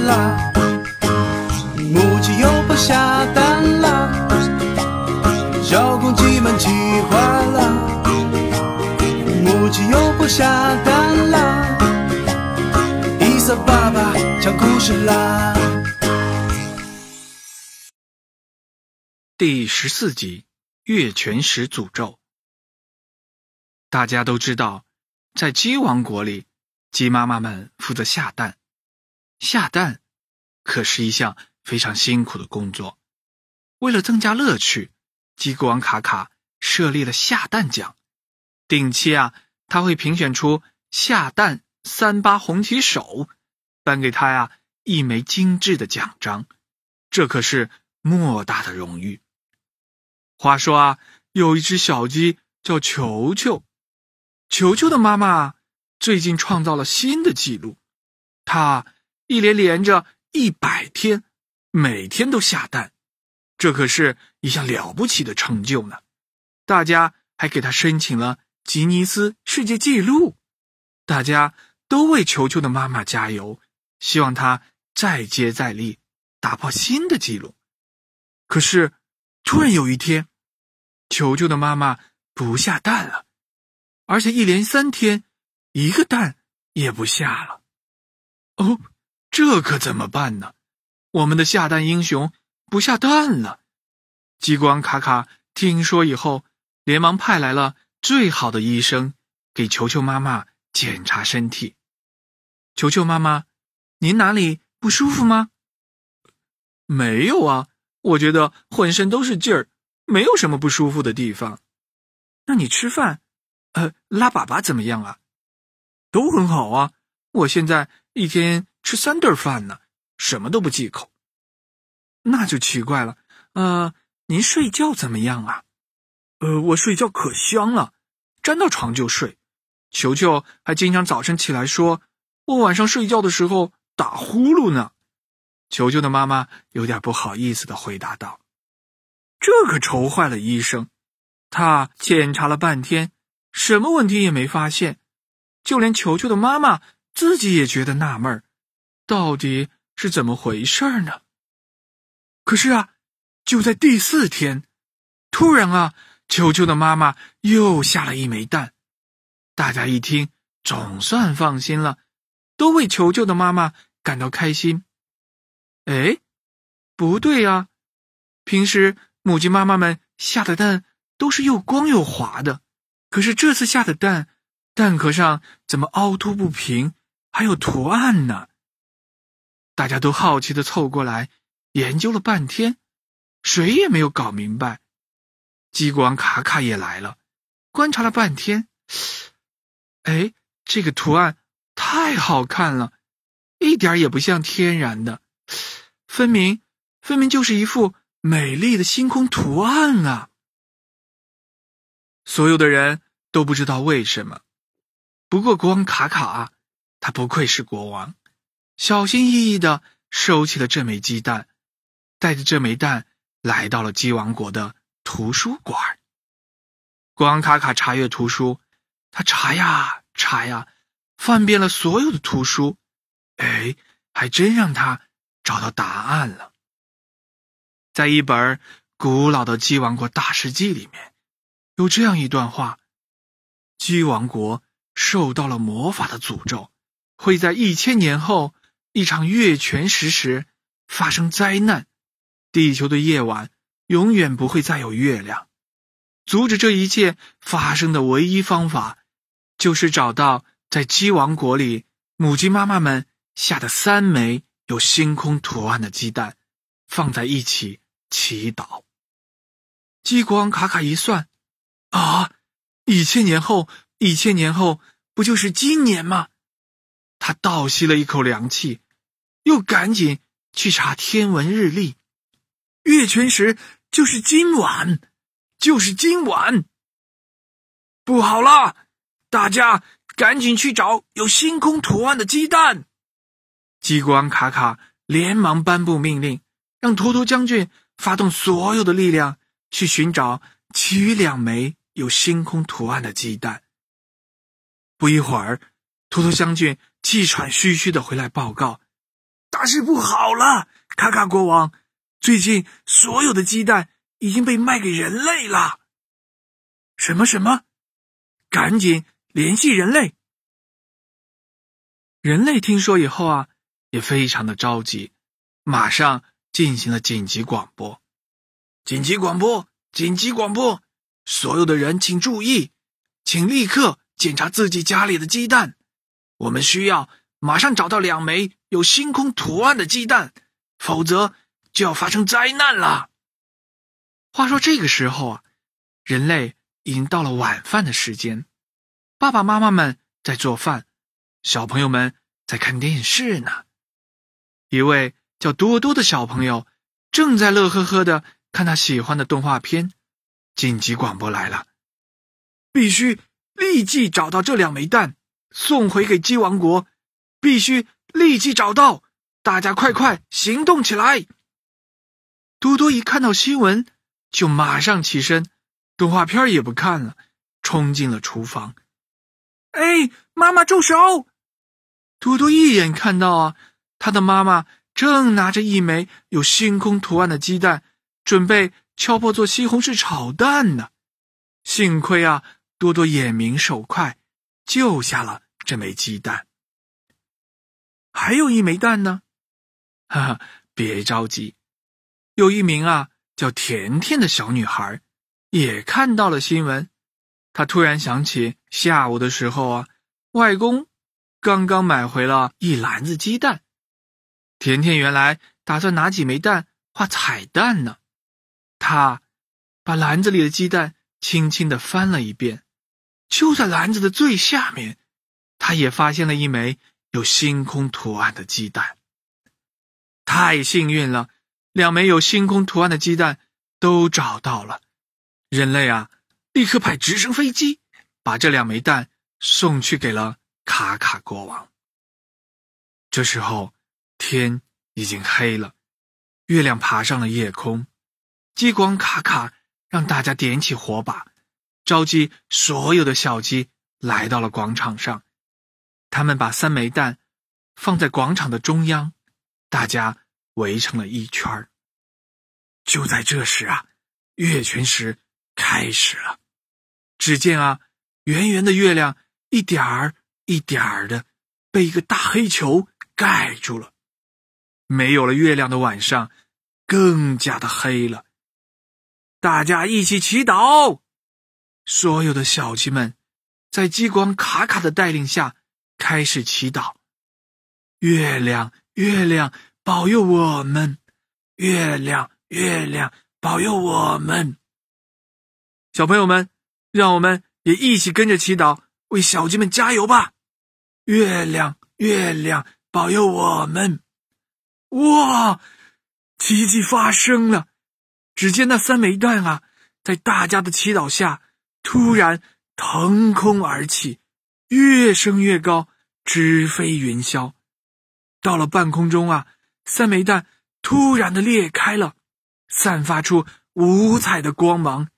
啦，母鸡又不下蛋啦，小公鸡们饥荒啦，母鸡又不下蛋啦，伊萨爸爸讲故事啦。第十四集，月全食诅咒。大家都知道，在鸡王国里，鸡妈妈们负责下蛋。下蛋可是一项非常辛苦的工作。为了增加乐趣，鸡国王卡卡设立了下蛋奖。定期啊，他会评选出下蛋三八红旗手，颁给他呀一枚精致的奖章。这可是莫大的荣誉。话说啊，有一只小鸡叫球球。球球的妈妈最近创造了新的记录，她一连连着一百天，每天都下蛋，这可是一项了不起的成就呢。大家还给他申请了吉尼斯世界纪录，大家都为球球的妈妈加油，希望她再接再厉，打破新的纪录。可是，突然有一天，球球的妈妈不下蛋了。而且一连三天，一个蛋也不下了。哦，这可怎么办呢？我们的下蛋英雄不下蛋了。激光卡卡听说以后，连忙派来了最好的医生，给球球妈妈检查身体。球球妈妈，您哪里不舒服吗？没有啊，我觉得浑身都是劲儿，没有什么不舒服的地方。那你吃饭？呃，拉粑粑怎么样啊？都很好啊！我现在一天三顿饭呢，什么都不忌口。那就奇怪了。呃，您睡觉怎么样啊？呃，我睡觉可香了，沾到床就睡。球球还经常早晨起来说，我晚上睡觉的时候打呼噜呢。球球的妈妈有点不好意思的回答道：“这可愁坏了医生，他检查了半天。”什么问题也没发现，就连球球的妈妈自己也觉得纳闷儿，到底是怎么回事呢？可是啊，就在第四天，突然啊，球球的妈妈又下了一枚蛋，大家一听，总算放心了，都为球球的妈妈感到开心。哎，不对啊，平时母鸡妈妈们下的蛋都是又光又滑的。可是这次下的蛋，蛋壳上怎么凹凸不平，还有图案呢？大家都好奇的凑过来研究了半天，谁也没有搞明白。激光卡卡也来了，观察了半天，哎，这个图案太好看了，一点也不像天然的，分明分明就是一幅美丽的星空图案啊！所有的人。都不知道为什么，不过国王卡卡啊，他不愧是国王，小心翼翼的收起了这枚鸡蛋，带着这枚蛋来到了鸡王国的图书馆。国王卡卡查阅图书，他查呀查呀，翻遍了所有的图书，哎，还真让他找到答案了。在一本古老的鸡王国大事记里面，有这样一段话。鸡王国受到了魔法的诅咒，会在一千年后一场月全食时发生灾难，地球的夜晚永远不会再有月亮。阻止这一切发生的唯一方法，就是找到在鸡王国里母鸡妈妈们下的三枚有星空图案的鸡蛋，放在一起祈祷。激光卡卡一算，啊！一千年后，一千年后不就是今年吗？他倒吸了一口凉气，又赶紧去查天文日历。月全食就是今晚，就是今晚。不好了，大家赶紧去找有星空图案的鸡蛋。机关卡卡连忙颁布命令，让图图将军发动所有的力量去寻找其余两枚。有星空图案的鸡蛋。不一会儿，图图将军气喘吁吁的回来报告：“大事不好了，卡卡国王，最近所有的鸡蛋已经被卖给人类了。”什么什么？赶紧联系人类。人类听说以后啊，也非常的着急，马上进行了紧急广播。紧急广播！紧急广播！所有的人请注意，请立刻检查自己家里的鸡蛋。我们需要马上找到两枚有星空图案的鸡蛋，否则就要发生灾难了。话说这个时候啊，人类已经到了晚饭的时间，爸爸妈妈们在做饭。小朋友们在看电视呢。一位叫多多的小朋友正在乐呵呵的看他喜欢的动画片。紧急广播来了，必须立即找到这两枚蛋，送回给鸡王国。必须立即找到，大家快快行动起来！多多一看到新闻，就马上起身，动画片也不看了，冲进了厨房。哎，妈妈住手！多多一眼看到啊，他的妈妈正拿着一枚有星空图案的鸡蛋，准备敲破做西红柿炒蛋呢。幸亏啊，多多眼明手快，救下了这枚鸡蛋。还有一枚蛋呢，哈哈，别着急，有一名啊叫甜甜的小女孩也看到了新闻，她突然想起下午的时候啊，外公。刚刚买回了一篮子鸡蛋，甜甜原来打算拿几枚蛋画彩蛋呢。她把篮子里的鸡蛋轻轻的翻了一遍，就在篮子的最下面，她也发现了一枚有星空图案的鸡蛋。太幸运了，两枚有星空图案的鸡蛋都找到了。人类啊，立刻派直升飞机把这两枚蛋送去给了。卡卡国王。这时候，天已经黑了，月亮爬上了夜空。激光卡卡让大家点起火把，召集所有的小鸡来到了广场上。他们把三枚蛋放在广场的中央，大家围成了一圈就在这时啊，月全食开始了。只见啊，圆圆的月亮一点儿。一点儿的被一个大黑球盖住了，没有了月亮的晚上更加的黑了。大家一起祈祷，所有的小鸡们在激光卡卡的带领下开始祈祷：月亮，月亮保佑我们！月亮，月亮保佑我们！小朋友们，让我们也一起跟着祈祷，为小鸡们加油吧！月亮，月亮保佑我们！哇，奇迹发生了！只见那三枚蛋啊，在大家的祈祷下，突然腾空而起，越升越高，直飞云霄。到了半空中啊，三枚蛋突然的裂开了，散发出五彩的光芒。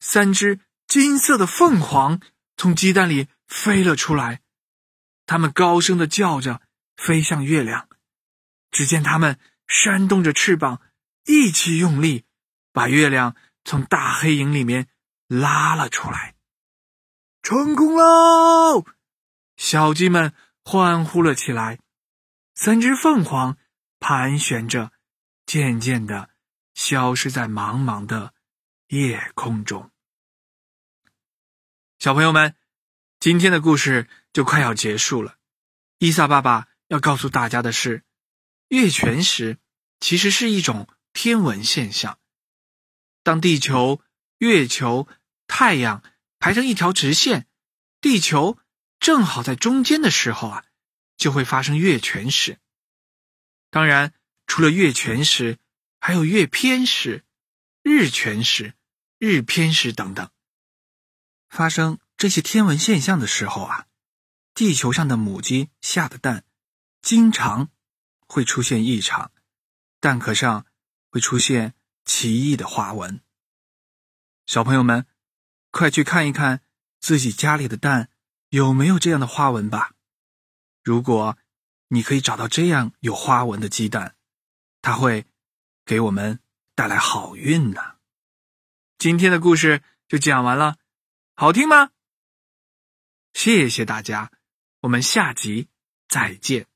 三只金色的凤凰从鸡蛋里飞了出来。他们高声的叫着，飞向月亮。只见他们扇动着翅膀，一起用力，把月亮从大黑影里面拉了出来。成功喽！小鸡们欢呼了起来。三只凤凰盘旋着，渐渐的消失在茫茫的夜空中。小朋友们，今天的故事。就快要结束了。伊萨爸爸要告诉大家的是，月全食其实是一种天文现象。当地球、月球、太阳排成一条直线，地球正好在中间的时候啊，就会发生月全食。当然，除了月全食，还有月偏食、日全食、日偏食等等。发生这些天文现象的时候啊。地球上的母鸡下的蛋，经常会出现异常，蛋壳上会出现奇异的花纹。小朋友们，快去看一看自己家里的蛋有没有这样的花纹吧。如果你可以找到这样有花纹的鸡蛋，它会给我们带来好运呢。今天的故事就讲完了，好听吗？谢谢大家，我们下集再见。